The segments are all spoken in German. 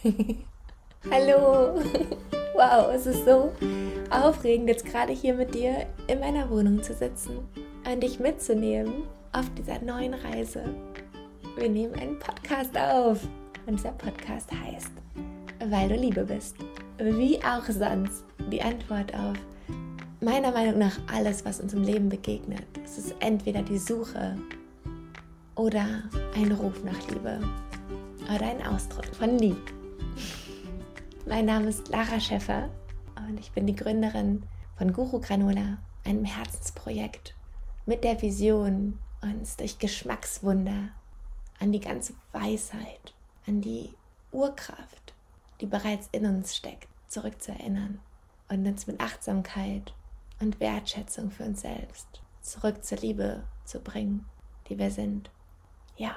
Hallo! Wow, es ist so aufregend, jetzt gerade hier mit dir in meiner Wohnung zu sitzen und dich mitzunehmen auf dieser neuen Reise. Wir nehmen einen Podcast auf und dieser Podcast heißt Weil du Liebe bist. Wie auch sonst die Antwort auf meiner Meinung nach alles, was uns im Leben begegnet. Es ist entweder die Suche oder ein Ruf nach Liebe oder ein Ausdruck von Liebe. Mein Name ist Lara Schäffer und ich bin die Gründerin von Guru Granola, einem Herzensprojekt mit der Vision, uns durch Geschmackswunder an die ganze Weisheit, an die Urkraft, die bereits in uns steckt, zurückzuerinnern und uns mit Achtsamkeit und Wertschätzung für uns selbst zurück zur Liebe zu bringen, die wir sind. Ja.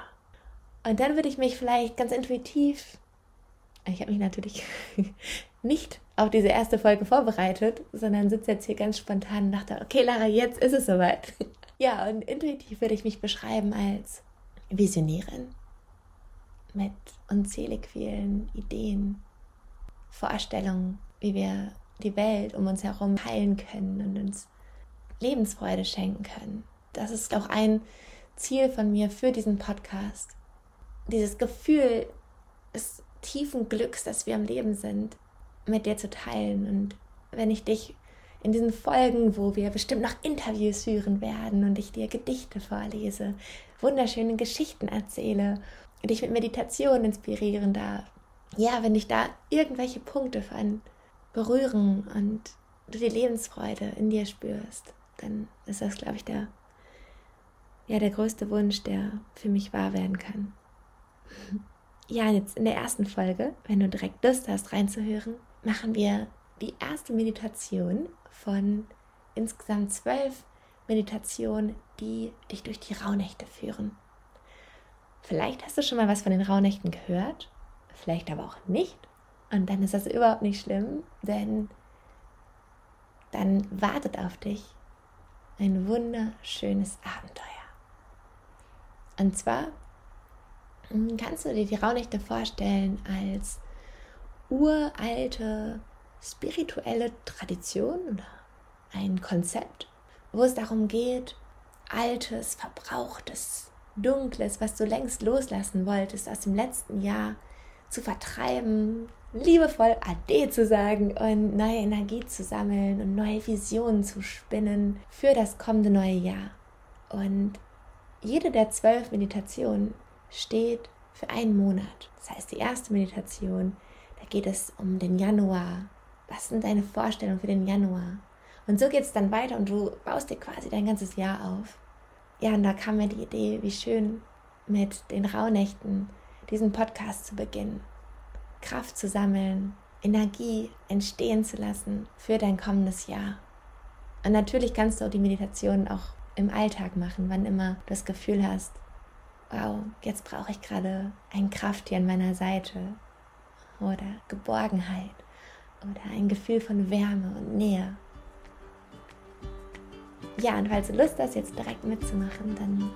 Und dann würde ich mich vielleicht ganz intuitiv ich habe mich natürlich nicht auf diese erste Folge vorbereitet, sondern sitze jetzt hier ganz spontan und dachte, okay, Lara, jetzt ist es soweit. ja, und intuitiv würde ich mich beschreiben als Visionärin mit unzählig vielen Ideen, Vorstellungen, wie wir die Welt um uns herum heilen können und uns Lebensfreude schenken können. Das ist auch ein Ziel von mir für diesen Podcast. Dieses Gefühl, es tiefen Glücks, dass wir am Leben sind, mit dir zu teilen. Und wenn ich dich in diesen Folgen, wo wir bestimmt noch Interviews führen werden und ich dir Gedichte vorlese, wunderschöne Geschichten erzähle, dich mit Meditation inspirieren darf. Ja, wenn dich da irgendwelche Punkte von berühren und du die Lebensfreude in dir spürst, dann ist das, glaube ich, der, ja, der größte Wunsch, der für mich wahr werden kann. Ja, jetzt in der ersten Folge, wenn du direkt Lust hast reinzuhören, machen wir die erste Meditation von insgesamt zwölf Meditationen, die dich durch die Rauhnächte führen. Vielleicht hast du schon mal was von den Rauhnächten gehört, vielleicht aber auch nicht. Und dann ist das überhaupt nicht schlimm, denn dann wartet auf dich ein wunderschönes Abenteuer. Und zwar kannst du dir die Rauhnächte vorstellen als uralte spirituelle Tradition oder ein Konzept, wo es darum geht, altes, verbrauchtes, dunkles, was du längst loslassen wolltest aus dem letzten Jahr zu vertreiben, liebevoll Ade zu sagen und neue Energie zu sammeln und neue Visionen zu spinnen für das kommende neue Jahr. Und jede der zwölf Meditationen steht für einen Monat. Das heißt, die erste Meditation, da geht es um den Januar. Was sind deine Vorstellungen für den Januar? Und so geht es dann weiter und du baust dir quasi dein ganzes Jahr auf. Ja, und da kam mir die Idee, wie schön mit den Rauhnächten diesen Podcast zu beginnen. Kraft zu sammeln, Energie entstehen zu lassen für dein kommendes Jahr. Und natürlich kannst du auch die Meditation auch im Alltag machen, wann immer du das Gefühl hast, wow, jetzt brauche ich gerade ein Krafttier an meiner Seite oder Geborgenheit oder ein Gefühl von Wärme und Nähe. Ja, und falls du Lust hast, jetzt direkt mitzumachen, dann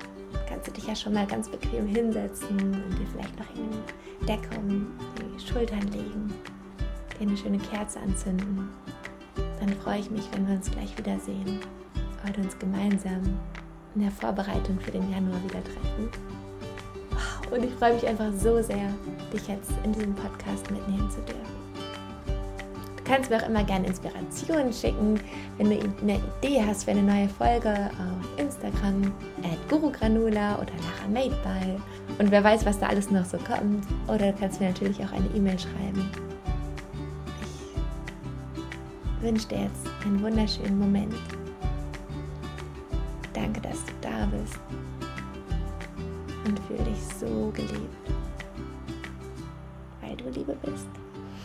kannst du dich ja schon mal ganz bequem hinsetzen und dir vielleicht noch in den Deckung die Schultern legen, dir eine schöne Kerze anzünden. Dann freue ich mich, wenn wir uns gleich wiedersehen und uns gemeinsam in der Vorbereitung für den Januar wieder treffen. Und ich freue mich einfach so sehr, dich jetzt in diesem Podcast mitnehmen zu dürfen. Du kannst mir auch immer gerne Inspirationen schicken, wenn du eine Idee hast für eine neue Folge auf Instagram, at gurugranula oder Lara Madeby. Und wer weiß, was da alles noch so kommt. Oder du kannst mir natürlich auch eine E-Mail schreiben. Ich wünsche dir jetzt einen wunderschönen Moment. Danke, dass du da bist und fühle dich so geliebt, weil du Liebe bist.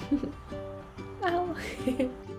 wow.